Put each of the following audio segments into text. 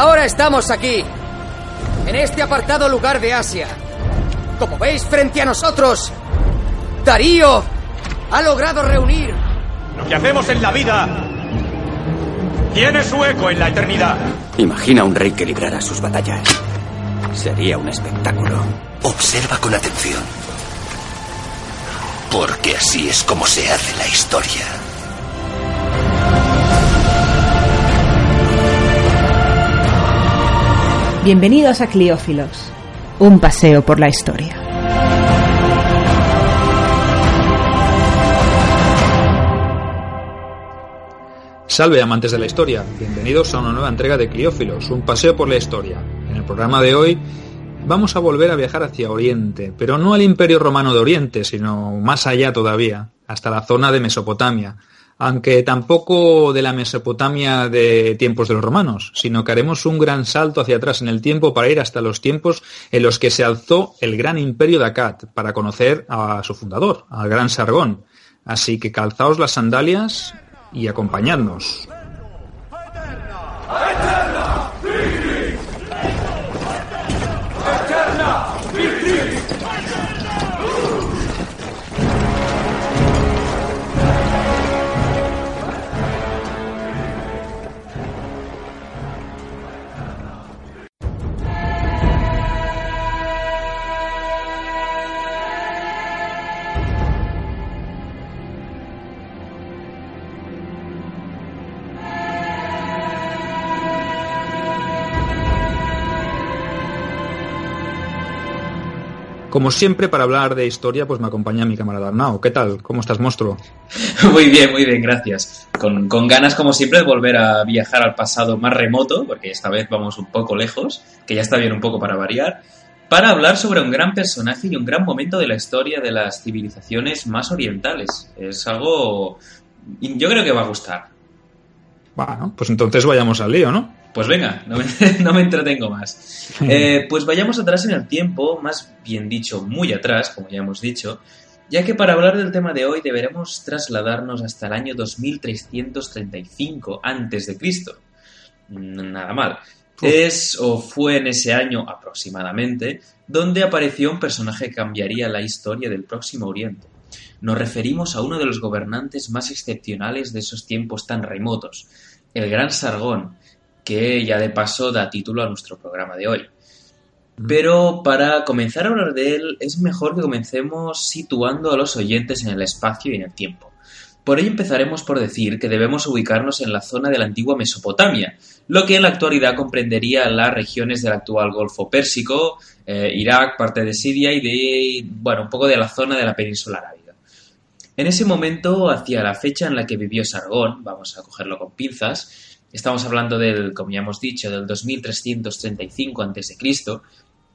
Ahora estamos aquí, en este apartado lugar de Asia. Como veis frente a nosotros, Darío ha logrado reunir Lo que hacemos en la vida tiene su eco en la eternidad. Imagina un rey que librara sus batallas. Sería un espectáculo. Observa con atención. Porque así es como se hace la historia. Bienvenidos a Cliófilos, un paseo por la historia. Salve amantes de la historia, bienvenidos a una nueva entrega de Cliófilos, un paseo por la historia. En el programa de hoy vamos a volver a viajar hacia Oriente, pero no al Imperio Romano de Oriente, sino más allá todavía, hasta la zona de Mesopotamia, aunque tampoco de la Mesopotamia de tiempos de los romanos, sino que haremos un gran salto hacia atrás en el tiempo para ir hasta los tiempos en los que se alzó el gran imperio de Akkad, para conocer a su fundador, al gran Sargón. Así que calzaos las sandalias y acompañadnos. Como siempre, para hablar de historia, pues me acompaña mi camarada Arnau. ¿Qué tal? ¿Cómo estás, monstruo? Muy bien, muy bien, gracias. Con, con, ganas, como siempre, de volver a viajar al pasado más remoto, porque esta vez vamos un poco lejos, que ya está bien un poco para variar, para hablar sobre un gran personaje y un gran momento de la historia de las civilizaciones más orientales. Es algo... Yo creo que va a gustar. Bueno, pues entonces vayamos al lío, ¿no? Pues venga, no me, no me entretengo más. Eh, pues vayamos atrás en el tiempo, más bien dicho, muy atrás, como ya hemos dicho, ya que para hablar del tema de hoy deberemos trasladarnos hasta el año 2335 a.C. Nada mal. Es o fue en ese año aproximadamente donde apareció un personaje que cambiaría la historia del Próximo Oriente. Nos referimos a uno de los gobernantes más excepcionales de esos tiempos tan remotos, el Gran Sargón, que ya de paso da título a nuestro programa de hoy. Pero para comenzar a hablar de él es mejor que comencemos situando a los oyentes en el espacio y en el tiempo. Por ello empezaremos por decir que debemos ubicarnos en la zona de la antigua Mesopotamia, lo que en la actualidad comprendería las regiones del actual Golfo Pérsico, eh, Irak, parte de Siria y de, bueno, un poco de la zona de la península arábiga. En ese momento, hacia la fecha en la que vivió Sargón, vamos a cogerlo con pinzas, estamos hablando del, como ya hemos dicho, del 2335 a.C.,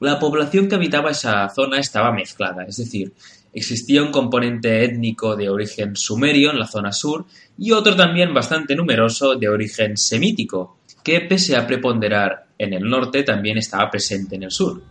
la población que habitaba esa zona estaba mezclada, es decir, existía un componente étnico de origen sumerio en la zona sur y otro también bastante numeroso de origen semítico, que pese a preponderar en el norte también estaba presente en el sur.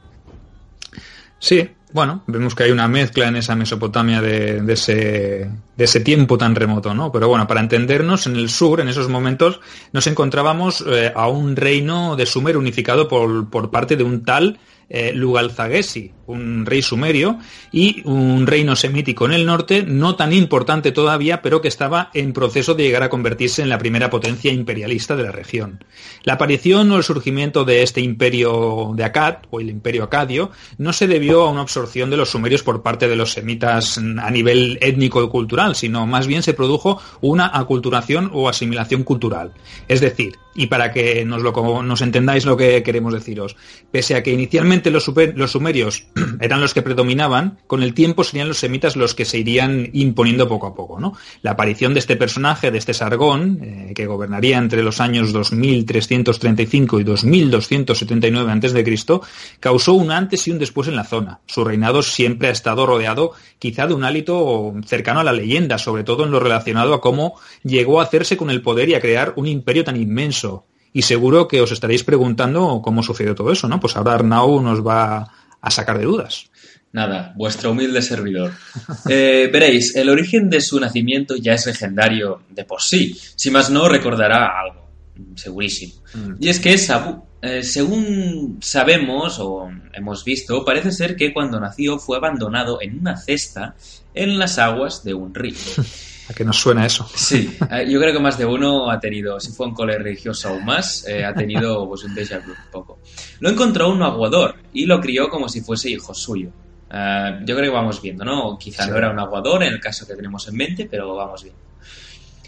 Sí, bueno, vemos que hay una mezcla en esa Mesopotamia de, ese, tiempo tan remoto, ¿no? Pero bueno, para entendernos, en el sur, en esos momentos, nos encontrábamos eh, a un reino de Sumer unificado por parte de un tal eh, Lugalzagesi, un rey sumerio, y un reino semítico en el norte, no tan importante todavía, pero que estaba en proceso de llegar a convertirse en la primera potencia imperialista de la región. La aparición o el surgimiento de este imperio de Akkad, o el imperio acadio, no se debió a una absorción de los sumerios por parte de los semitas a nivel étnico y cultural, sino más bien se produjo una aculturación o asimilación cultural. Es decir, y para que nos, lo, nos entendáis lo que queremos deciros, pese a que inicialmente los, sumerios eran los que predominaban, con el tiempo serían los semitas los que se irían imponiendo poco a poco. ¿no? La aparición de este personaje, de este Sargón, eh, que gobernaría entre los años 2335 y 2279 a.C., causó un antes y un después en la zona. Su reinado siempre ha estado rodeado quizá de un hálito cercano a la leyenda, sobre todo en lo relacionado a cómo llegó a hacerse con el poder y a crear un imperio tan inmenso. Y seguro que os estaréis preguntando cómo sucedió todo eso, ¿no? Pues ahora Arnau nos va a sacar de dudas. Nada, vuestro humilde servidor. Eh, veréis, el origen de su nacimiento ya es legendario de por sí. Si más no, recordará algo, segurísimo. Mm. Y es que Sabu, eh, según sabemos o hemos visto, parece ser que cuando nació fue abandonado en una cesta en las aguas de un río. ¿A qué nos suena eso? Sí, eh, yo creo que más de uno ha tenido, si fue un cole religioso o más, ha tenido pues, un déjà vu un poco. Lo encontró un aguador y lo crió como si fuese hijo suyo. Eh, yo creo que vamos viendo, ¿no? Quizá no era un aguador en el caso que tenemos en mente, pero vamos viendo.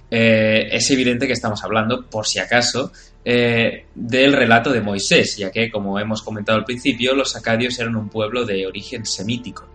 Eh, es evidente que estamos hablando, por si acaso, eh, del relato de Moisés, ya que, como hemos comentado al principio, los acadios eran un pueblo de origen semítico.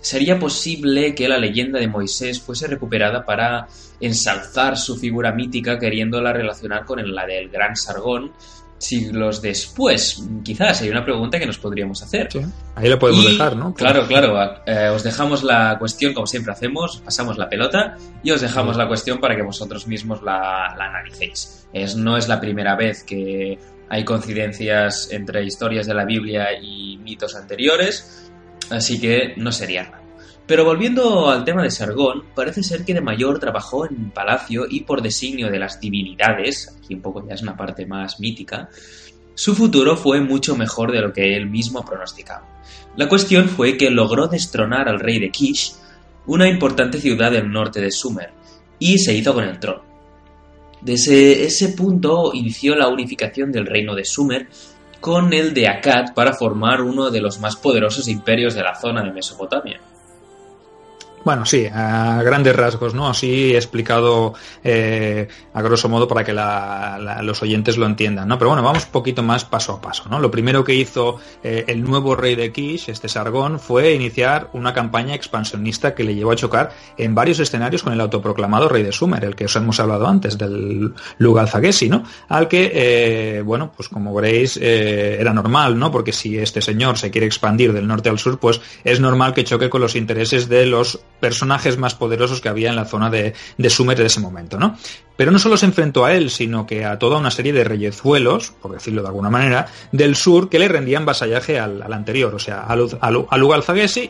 ¿Sería posible que la leyenda de Moisés fuese recuperada para ensalzar su figura mítica queriéndola relacionar con la del gran Sargón siglos después? Quizás hay una pregunta que nos podríamos hacer. ahí lo podemos dejar, ¿no? Claro, claro. Eh, os dejamos la cuestión como siempre hacemos, pasamos la pelota y os dejamos la cuestión para que vosotros mismos la, analicéis. Es, no es la primera vez que hay coincidencias entre historias de la Biblia y mitos anteriores, así que no sería nada. Pero volviendo al tema de Sargón, parece ser que de mayor trabajó en palacio y por designio de las divinidades, aquí un poco ya es una parte más mítica, su futuro fue mucho mejor de lo que él mismo pronosticaba. La cuestión fue que logró destronar al rey de Kish, una importante ciudad del norte de Sumer, y se hizo con el trono. Desde ese punto inició la unificación del reino de Sumer con el de Akkad para formar uno de los más poderosos imperios de la zona de Mesopotamia. Bueno, sí, a grandes rasgos, ¿no? Así explicado eh, a grosso modo para que los oyentes lo entiendan, ¿no? Pero bueno, vamos un poquito más paso a paso, ¿no? Lo primero que hizo eh, el nuevo rey de Kish, este Sargón, fue iniciar una campaña expansionista que le llevó a chocar en varios escenarios con el autoproclamado rey de Sumer, el que os hemos hablado antes, del Lugal ¿no? Al que, eh, bueno, pues como veréis, era normal, ¿no? Porque si este señor se quiere expandir del norte al sur, pues es normal que choque con los intereses de los personajes más poderosos que había en la zona de, de Sumer de ese momento, ¿no? Pero no solo se enfrentó a él, sino que a toda una serie de reyezuelos, por decirlo de alguna manera, del sur que le rendían vasallaje al, anterior, o sea, al, al,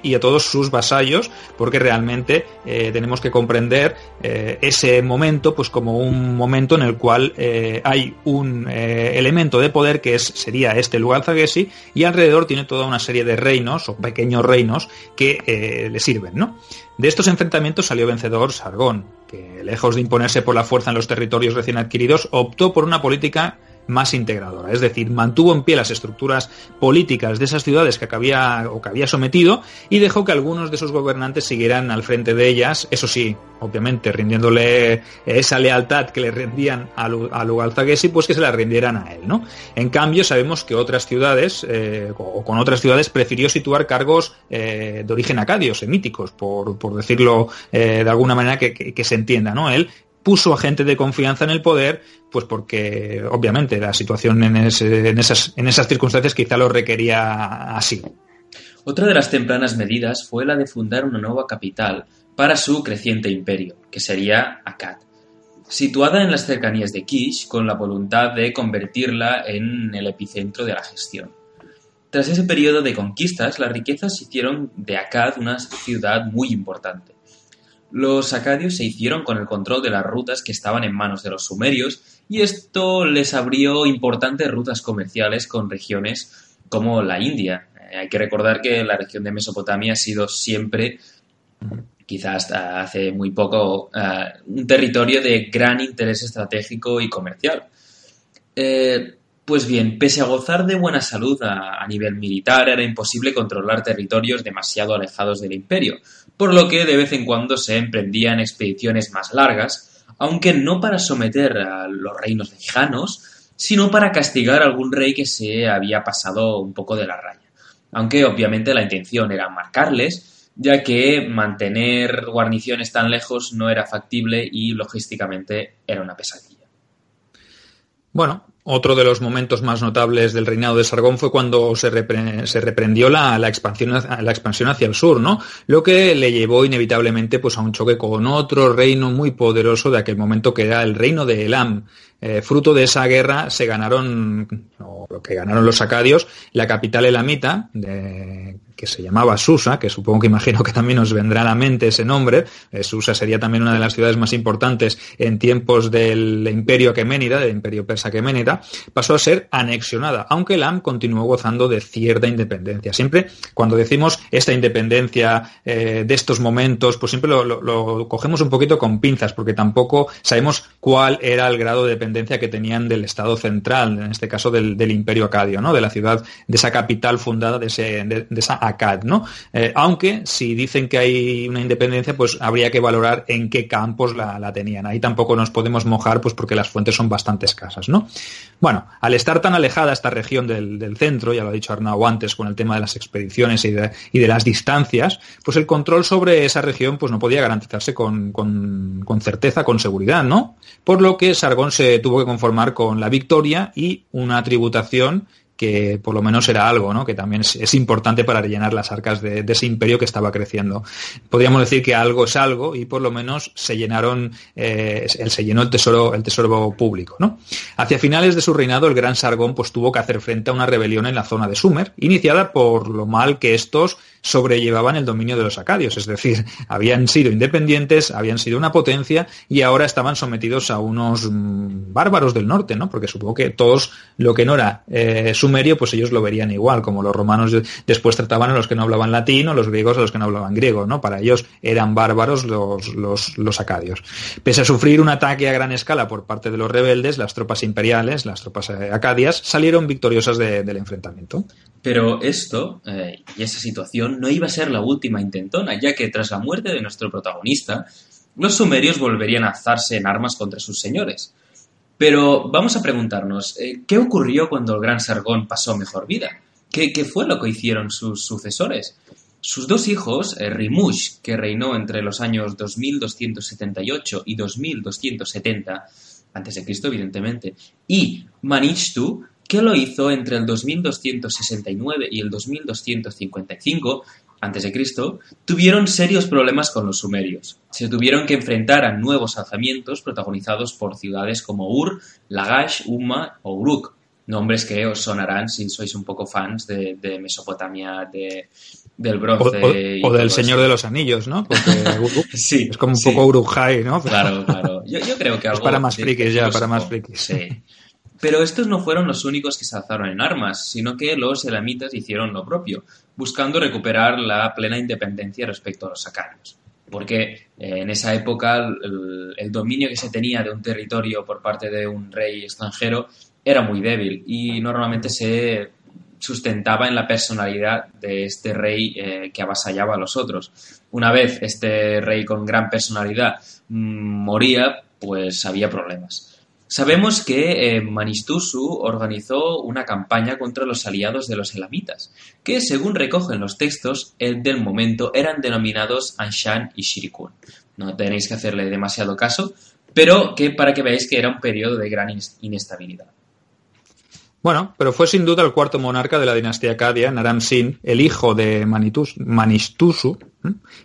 y a todos sus vasallos, porque realmente eh, tenemos que comprender eh, ese momento pues como un momento en el cual eh, hay un elemento de poder que es, sería este Lugal y alrededor tiene toda una serie de reinos o pequeños reinos que le sirven, ¿no? De estos enfrentamientos salió vencedor Sargón, que lejos de imponerse por la fuerza en los territorios recién adquiridos, optó por una política más integradora, es decir, mantuvo en pie las estructuras políticas de esas ciudades que había, o que había sometido y dejó que algunos de sus gobernantes siguieran al frente de ellas, eso sí, obviamente rindiéndole esa lealtad que le rendían a, Lugalzagesi, pues que se la rindieran a él, ¿no? En cambio, sabemos que otras ciudades, eh, o con otras ciudades, prefirió situar cargos eh, de origen acadio, semíticos, por, decirlo eh, de alguna manera que, que, se entienda, ¿no? Él puso a gente de confianza en el poder, pues porque obviamente la situación en, esas, esas circunstancias quizá lo requería así. Otra de las tempranas medidas fue la de fundar una nueva capital para su creciente imperio, que sería Akkad, situada en las cercanías de Kish con la voluntad de convertirla en el epicentro de la gestión. Tras ese periodo de conquistas, las riquezas hicieron de Akkad una ciudad muy importante. Los acadios se hicieron con el control de las rutas que estaban en manos de los sumerios y esto les abrió importantes rutas comerciales con regiones como la India. Eh, hay que recordar que la región de Mesopotamia ha sido siempre, quizás hasta hace muy poco, eh, un territorio de gran interés estratégico y comercial. Eh, Pues bien, pese a gozar de buena salud a, nivel militar, era imposible controlar territorios demasiado alejados del imperio, por lo que de vez en cuando se emprendían expediciones más largas, aunque no para someter a los reinos lejanos, sino para castigar a algún rey que se había pasado un poco de la raya. Aunque obviamente la intención era marcarles, ya que mantener guarniciones tan lejos no era factible y logísticamente era una pesadilla. Bueno, otro de los momentos más notables del reinado de Sargón fue cuando se, repre se reprendió la, la, expansión, la, expansión, hacia el sur, ¿no? Lo que le llevó inevitablemente pues, a un choque con otro reino muy poderoso de aquel momento que era el reino de Elam. Eh, fruto de esa guerra se ganaron, o lo que ganaron los acadios, la capital elamita, que se llamaba Susa, que supongo que imagino que también os vendrá a la mente ese nombre. Eh, Susa sería también una de las ciudades más importantes en tiempos del imperio aqueménida, del imperio persa aqueménida, pasó a ser anexionada, aunque Elam continuó gozando de cierta independencia. Siempre cuando decimos esta independencia eh, de estos momentos, pues siempre lo, lo, lo, cogemos un poquito con pinzas, porque tampoco sabemos cuál era el grado de dependencia que tenían del Estado central, en este caso del, imperio acadio, ¿no? de la ciudad, de esa capital fundada de, ese, de, esa Acad. ¿no? Eh, aunque si dicen que hay una independencia, pues habría que valorar en qué campos la, tenían. Ahí tampoco nos podemos mojar, pues porque las fuentes son bastante escasas. ¿no? Bueno, al estar tan alejada esta región del, centro, ya lo ha dicho Arnau antes con el tema de las expediciones y de, las distancias, pues el control sobre esa región pues no podía garantizarse con, con, con certeza, con seguridad, ¿no? Por lo que Sargón se tuvo que conformar con la victoria y una tributación que por lo menos era algo, ¿no? Que también es, importante para rellenar las arcas de, de, ese imperio que estaba creciendo. Podríamos decir que algo es algo y por lo menos se llenaron, eh, se llenó el tesoro, el tesoro público, ¿no? Hacia finales de su reinado, el gran Sargón pues tuvo que hacer frente a una rebelión en la zona de Sumer, iniciada por lo mal que estos sobrellevaban el dominio de los acadios, es decir, habían sido independientes, habían sido una potencia y ahora estaban sometidos a unos mmm, bárbaros del norte, ¿no? Porque supongo que todos lo que no era eh, sumerio, pues ellos lo verían igual, como los romanos después trataban a los que no hablaban latín o los griegos a los que no hablaban griego, ¿no? Para ellos eran bárbaros los, los, los acadios. Pese a sufrir un ataque a gran escala por parte de los rebeldes, las tropas imperiales, las tropas eh, acadias, salieron victoriosas de, del enfrentamiento. Pero esto eh, y esa situación no iba a ser la última intentona, ya que tras la muerte de nuestro protagonista, los sumerios volverían a alzarse en armas contra sus señores. Pero vamos a preguntarnos, eh, ¿qué ocurrió cuando el gran Sargón pasó mejor vida? ¿Qué, ¿Qué, fue lo que hicieron sus sucesores? Sus dos hijos, eh, Rimush, que reinó entre los años 2278 y 2270, antes de Cristo, evidentemente, y Manishtu, que lo hizo entre el 2269 y el 2255 a.C., tuvieron serios problemas con los sumerios. Se tuvieron que enfrentar a nuevos alzamientos protagonizados por ciudades como Ur, Lagash, Umma o Uruk, nombres que os sonarán si sois un poco fans de, de Mesopotamia, de, del bronce. O, o, o del Señor eso. de los Anillos, ¿no? Porque sí, es como un sí. poco Urujai, ¿no? Claro, claro. Yo, yo, creo que algo... Es para más frikis ya, para más frikis. Sí. Pero estos no fueron los únicos que se alzaron en armas, sino que los elamitas hicieron lo propio, buscando recuperar la plena independencia respecto a los sacarios. Porque eh, en esa época el, dominio que se tenía de un territorio por parte de un rey extranjero era muy débil y normalmente se sustentaba en la personalidad de este rey eh, que avasallaba a los otros. Una vez este rey con gran personalidad mmm, moría, pues había problemas. Sabemos que eh, Manistusu organizó una campaña contra los aliados de los elamitas, que según recogen los textos el del momento eran denominados Anshan y Shirikun. No tenéis que hacerle demasiado caso, pero que para que veáis que era un periodo de gran inestabilidad. Bueno, pero fue sin duda el cuarto monarca de la dinastía Acadia, Naram Sin, el hijo de Manistusu,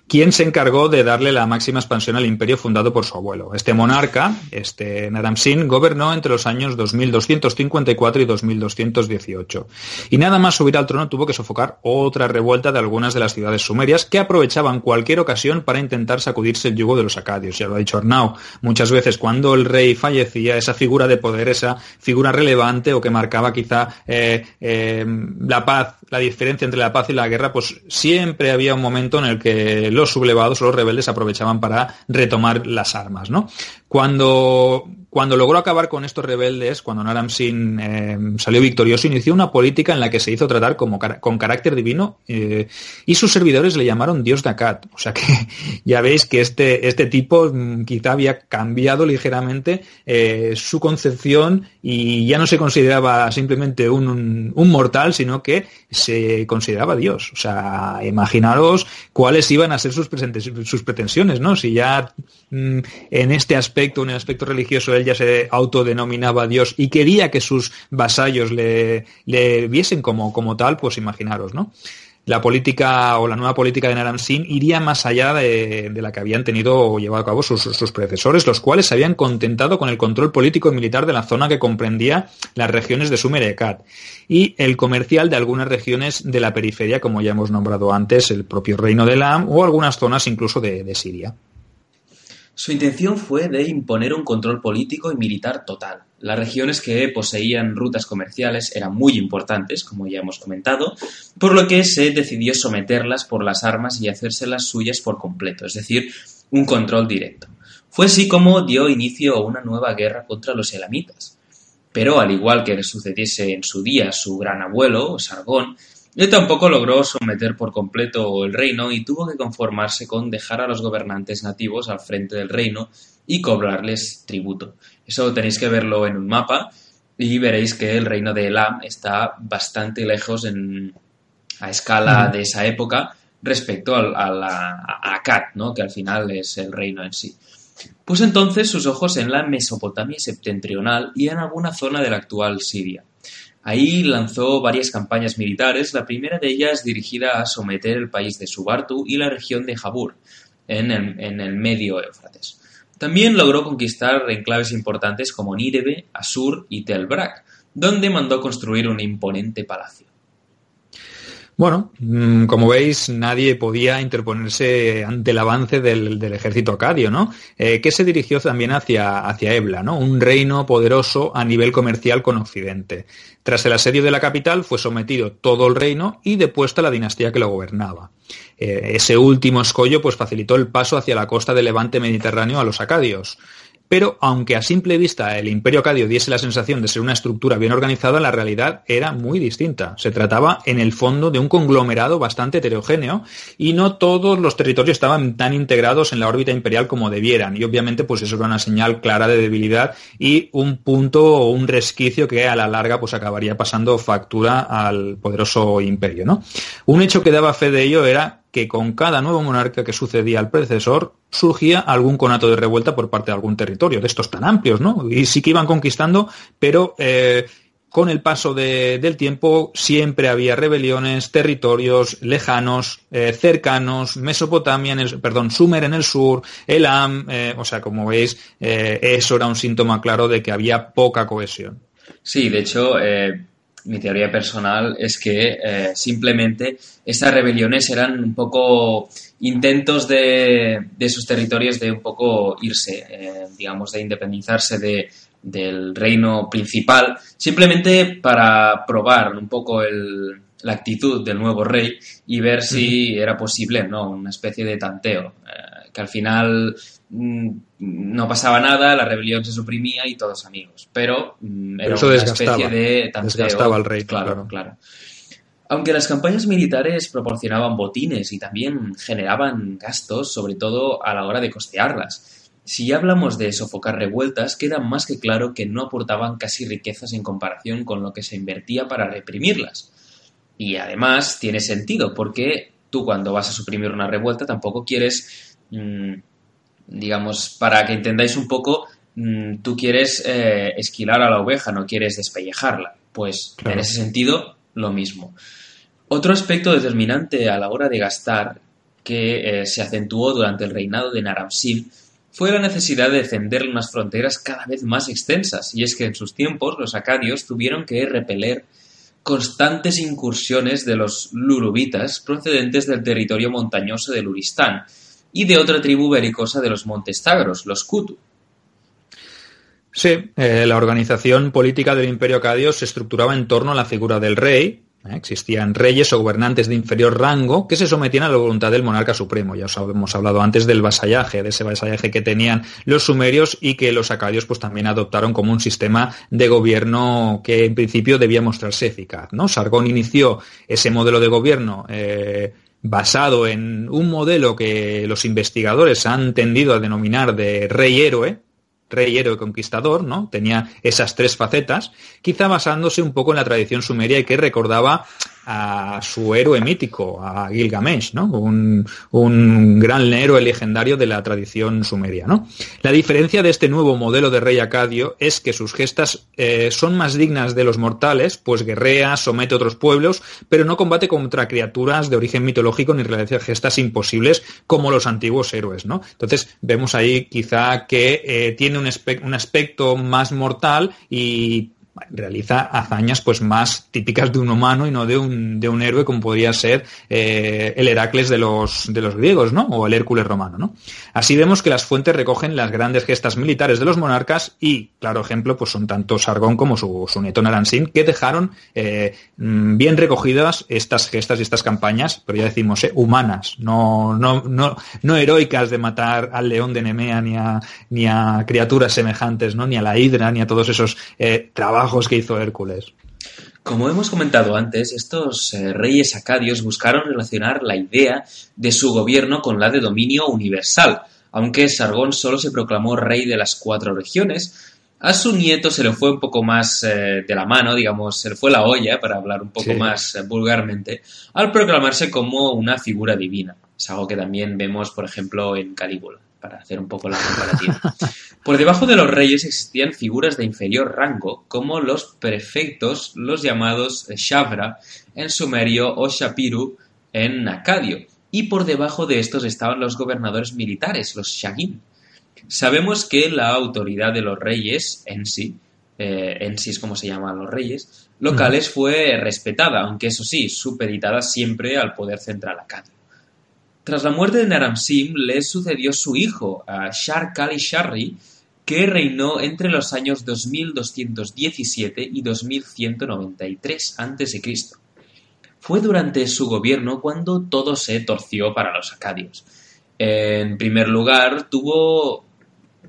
quien se encargó de darle la máxima expansión al imperio fundado por su abuelo. Este monarca, este Naram Sin, gobernó entre los años 2254 y 2218. Y nada más subir al trono tuvo que sofocar otra revuelta de algunas de las ciudades sumerias que aprovechaban cualquier ocasión para intentar sacudirse el yugo de los acadios. Ya lo ha dicho Arnau, muchas veces cuando el rey fallecía, esa figura de poder, esa figura relevante o que marcaba quizá eh, eh, la paz, la diferencia entre la paz y la guerra, pues siempre había un momento en el que los sublevados o los rebeldes aprovechaban para retomar las armas, ¿no? Cuando cuando logró acabar con estos rebeldes, cuando Naram Sin eh, salió victorioso, inició una política en la que se hizo tratar como con carácter divino eh, y sus servidores le llamaron Dios Akkad. O sea que ya veis que este, este tipo mm, quizá había cambiado ligeramente eh, su concepción y ya no se consideraba simplemente un, un, mortal, sino que se consideraba Dios. O sea, imaginaros cuáles iban a ser sus, sus pretensiones, ¿no? Si ya mm, en este aspecto, en el aspecto religioso, él ya se autodenominaba Dios y quería que sus vasallos le, le viesen como, como tal, pues imaginaros, ¿no? la política o la nueva política de Naram Sin iría más allá de, la que habían tenido o llevado a cabo sus, sus, predecesores, los cuales se habían contentado con el control político y militar de la zona que comprendía las regiones de Sumer y y el comercial de algunas regiones de la periferia, como ya hemos nombrado antes, el propio reino de Elam o algunas zonas incluso de Siria. Su intención fue de imponer un control político y militar total. Las regiones que poseían rutas comerciales eran muy importantes, como ya hemos comentado, por lo que se decidió someterlas por las armas y hacérselas suyas por completo, es decir, un control directo. Fue así como dio inicio a una nueva guerra contra los elamitas. Pero al igual que le sucediese en su día su gran abuelo, Sargón, él tampoco logró someter por completo el reino y tuvo que conformarse con dejar a los gobernantes nativos al frente del reino y cobrarles tributo. Eso tenéis que verlo en un mapa y veréis que el reino de Elam está bastante lejos en, a escala de esa época respecto a, la, Akkad, ¿no? que al final es el reino en sí. Puso entonces sus ojos en la Mesopotamia septentrional y en alguna zona de la actual Siria. Ahí lanzó varias campañas militares, la primera de ellas dirigida a someter el país de Subartu y la región de Jabur, en el, medio Éufrates. También logró conquistar enclaves importantes como Nírebe, Asur y Tel Brak, donde mandó construir un imponente palacio. Bueno, mm, como veis, nadie podía interponerse ante el avance del, ejército acadio, ¿no? Eh, que se dirigió también hacia, hacia Ebla, ¿no? Un reino poderoso a nivel comercial con Occidente. Tras el asedio de la capital fue sometido todo el reino y depuesta la dinastía que lo gobernaba. Eh, ese último escollo pues facilitó el paso hacia la costa del levante mediterráneo a los acadios. Pero aunque a simple vista el imperio acadio diese la sensación de ser una estructura bien organizada, la realidad era muy distinta. Se trataba en el fondo de un conglomerado bastante heterogéneo y no todos los territorios estaban tan integrados en la órbita imperial como debieran. Y obviamente pues eso era una señal clara de debilidad y un punto o un resquicio que a la larga pues acabaría pasando factura al poderoso imperio. ¿no? Un hecho que daba fe de ello era que con cada nuevo monarca que sucedía al predecesor surgía algún conato de revuelta por parte de algún territorio, de estos tan amplios, ¿no? Y sí que iban conquistando, pero eh, con el paso del tiempo siempre había rebeliones, territorios lejanos, eh, cercanos, Mesopotamia, en el, perdón, Sumer en el sur, Elam, eh, o sea, como veis, eso era un síntoma claro de que había poca cohesión. Sí, de hecho, mi teoría personal es que eh, simplemente estas rebeliones eran un poco intentos de, de sus territorios de un poco irse, eh, digamos, de independizarse de, del reino principal, simplemente para probar un poco el, la actitud del nuevo rey y ver si era posible, ¿no? Una especie de tanteo, eh, que al final Mm, no pasaba nada, la rebelión se suprimía y todos amigos. Pero mm, era una especie de tanteo. al rey. Claro, claro, Aunque las campañas militares proporcionaban botines y también generaban gastos, sobre todo a la hora de costearlas. Si hablamos de sofocar revueltas, queda más que claro que no aportaban casi riquezas en comparación con lo que se invertía para reprimirlas. Y además tiene sentido, porque tú cuando vas a suprimir una revuelta tampoco quieres digamos, para que entendáis un poco, mm, tú quieres eh, esquilar a la oveja, no quieres despellejarla. Pues en ese sentido, lo mismo. Otro aspecto determinante a la hora de gastar que eh, se acentuó durante el reinado de Naram-Sin fue la necesidad de defender unas fronteras cada vez más extensas, y es que en sus tiempos los acadios tuvieron que repeler constantes incursiones de los lurubitas procedentes del territorio montañoso del Uristán, y de otra tribu belicosa de los Montes Tagros, los Kutu. Sí, eh, la organización política del Imperio Acadio se estructuraba en torno a la figura del rey, ¿eh? Existían reyes o gobernantes de inferior rango que se sometían a la voluntad del monarca supremo. Ya os hemos hablado antes del vasallaje, de ese vasallaje que tenían los sumerios y que los acadios pues también adoptaron como un sistema de gobierno que en principio debía mostrarse eficaz. ¿no? Sargón inició ese modelo de gobierno eh, basado en un modelo que los investigadores han tendido a denominar de rey héroe, rey héroe conquistador, ¿no? Tenía esas tres facetas, quizá basándose un poco en la tradición sumeria y que recordaba a su héroe mítico, a Gilgamesh, ¿no? Un, gran héroe legendario de la tradición sumeria, ¿no? La diferencia de este nuevo modelo de rey acadio es que sus gestas eh, son más dignas de los mortales, pues guerrea, somete a otros pueblos, pero no combate contra criaturas de origen mitológico ni realiza gestas imposibles como los antiguos héroes, ¿no? Entonces vemos ahí quizá que eh, tiene un, un aspecto más mortal y realiza hazañas pues más típicas de un humano y no de un, de un héroe como podría ser eh, el Heracles de los, de los griegos, ¿no? O el Hércules romano, ¿no? Así vemos que las fuentes recogen las grandes gestas militares de los monarcas y, claro ejemplo, pues son tanto Sargón como su, su nieto que dejaron eh, mm, bien recogidas estas gestas y estas campañas, pero ya decimos, eh, humanas, no, no, no, no heroicas de matar al león de Nemea ni a, ni a criaturas semejantes, ¿no? Ni a la hidra, ni a todos esos trabajos que hizo Hércules. Como hemos comentado antes, estos eh, reyes acadios buscaron relacionar la idea de su gobierno con la de dominio universal, aunque Sargón solo se proclamó rey de las cuatro regiones. A su nieto se le fue un poco más eh, de la mano, digamos, se le fue la olla, para hablar un poco más eh, vulgarmente, al proclamarse como una figura divina. Es algo que también vemos, por ejemplo, en Calígula para hacer un poco la comparativa. Por debajo de los reyes existían figuras de inferior rango, como los prefectos, los llamados Shavra en sumerio o Shapiru en acadio, y por debajo de estos estaban los gobernadores militares, los Shagin. Sabemos que la autoridad de los reyes en sí, eh, en sí es como se llaman los reyes, locales fue respetada, aunque eso sí, supeditada siempre al poder central acadio. Tras la muerte de Naram-Sin, le sucedió su hijo, Shar Kali Sharri, que reinó entre los años 2217 y 2193 a.C. Fue durante su gobierno cuando todo se torció para los acadios. En primer lugar, tuvo,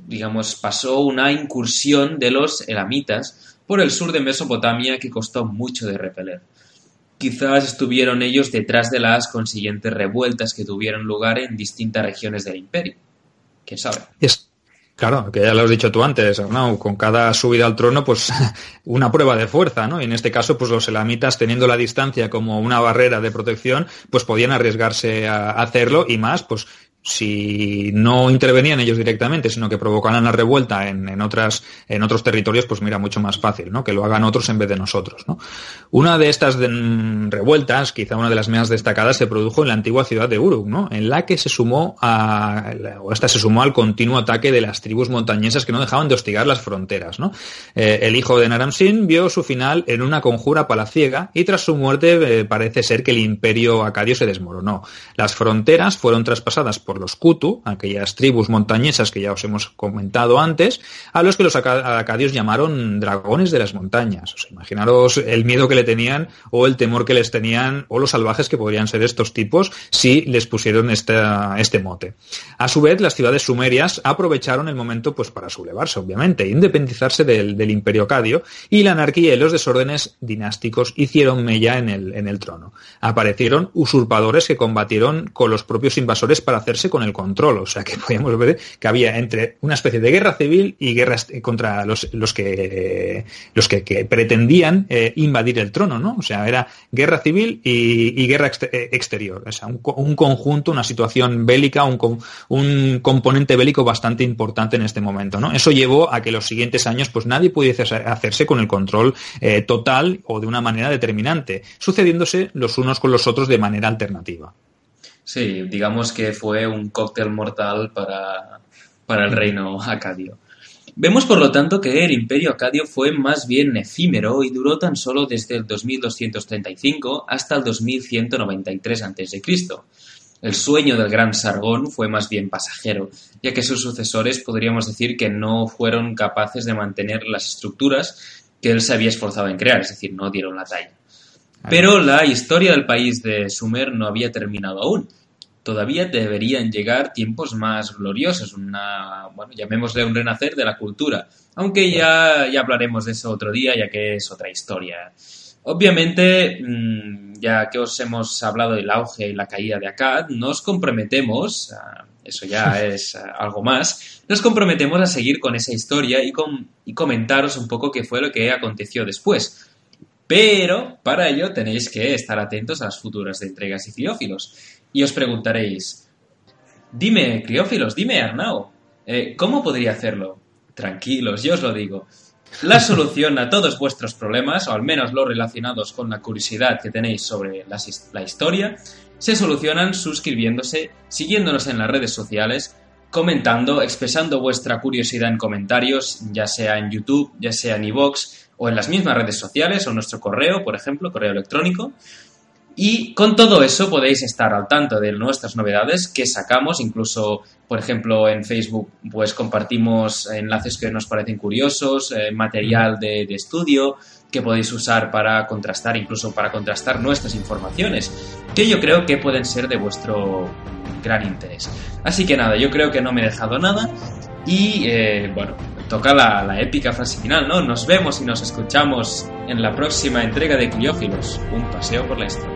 digamos, pasó una incursión de los elamitas por el sur de Mesopotamia que costó mucho de repeler. Quizás estuvieron ellos detrás de las consiguientes revueltas que tuvieron lugar en distintas regiones del imperio. ¿Quién sabe? Claro, que ya lo has dicho tú antes, ¿no? con cada subida al trono, pues una prueba de fuerza, ¿no? Y en este caso, pues los elamitas, teniendo la distancia como una barrera de protección, pues podían arriesgarse a hacerlo y más, pues si no intervenían ellos directamente, sino que provocaran la revuelta en, otras, en otros territorios, pues mira, mucho más fácil, ¿no? Que lo hagan otros en vez de nosotros, ¿no? Una de estas mm, revueltas, quizá una de las más destacadas, se produjo en la antigua ciudad de Uruk, ¿no? En la que se sumó a, o esta se sumó al continuo ataque de las tribus montañesas que no dejaban de hostigar las fronteras, ¿no? Eh, el hijo de Naram-Sin vio su final en una conjura palaciega y tras su muerte eh, parece ser que el imperio acadio se desmoronó. Las fronteras fueron traspasadas por los Kutu, aquellas tribus montañesas que ya os hemos comentado antes, a los que los acadios llamaron dragones de las montañas. O imaginaros el miedo que le tenían o el temor que les tenían o los salvajes que podrían ser estos tipos si les pusieron este mote. A su vez, las ciudades sumerias aprovecharon el momento pues para sublevarse, obviamente, independizarse del, imperio acadio y la anarquía y los desórdenes dinásticos hicieron mella en el, en el trono. Aparecieron usurpadores que combatieron con los propios invasores para hacerse con el control. O sea que podíamos ver que había entre una especie de guerra civil y guerra contra los, los que los que, pretendían eh, invadir el trono, ¿no? O sea, era guerra civil y, guerra eh, exterior. O sea, un, conjunto, una situación bélica, un, un componente bélico bastante importante en este momento, ¿no? Eso llevó a que los siguientes años pues nadie pudiese hacerse con el control eh, total o de una manera determinante, sucediéndose los unos con los otros de manera alternativa. Sí, digamos que fue un cóctel mortal para, para el reino acadio. Vemos por lo tanto que el imperio acadio fue más bien efímero y duró tan solo desde el 2235 hasta el 2193 a.C. El sueño del gran Sargón fue más bien pasajero, ya que sus sucesores podríamos decir que no fueron capaces de mantener las estructuras que él se había esforzado en crear, es decir, no dieron la talla. Pero la historia del país de Sumer no había terminado aún. Todavía deberían llegar tiempos más gloriosos, una, bueno, llamémosle un renacer de la cultura. Aunque ya, ya hablaremos de eso otro día, ya que es otra historia. Obviamente, mm, ya que os hemos hablado del auge y la caída de Akkad, nos comprometemos, eso ya es algo más, nos comprometemos a seguir con esa historia y, y comentaros un poco qué fue lo que aconteció después. Pero para ello tenéis que estar atentos a las futuras entregas y criófilos. Y os preguntaréis, dime, criófilos, dime, Arnau, eh, ¿cómo podría hacerlo? Tranquilos, yo os lo digo. La solución a todos vuestros problemas, o al menos los relacionados con la curiosidad que tenéis sobre la historia, se solucionan suscribiéndose, siguiéndonos en las redes sociales, comentando, expresando vuestra curiosidad en comentarios, ya sea en YouTube, ya sea en iVoox, o en las mismas redes sociales, o nuestro correo, por ejemplo, correo electrónico. Y con todo eso podéis estar al tanto de nuestras novedades que sacamos, incluso, por ejemplo, en Facebook, pues compartimos enlaces que nos parecen curiosos, eh, material de, de, estudio que podéis usar para contrastar, incluso para contrastar nuestras informaciones, que yo creo que pueden ser de vuestro gran interés. Así que nada, yo creo que no me he dejado nada y, eh, bueno, toca la, épica frase final, ¿no? Nos vemos y nos escuchamos en la próxima entrega de Criófilos, un paseo por la historia.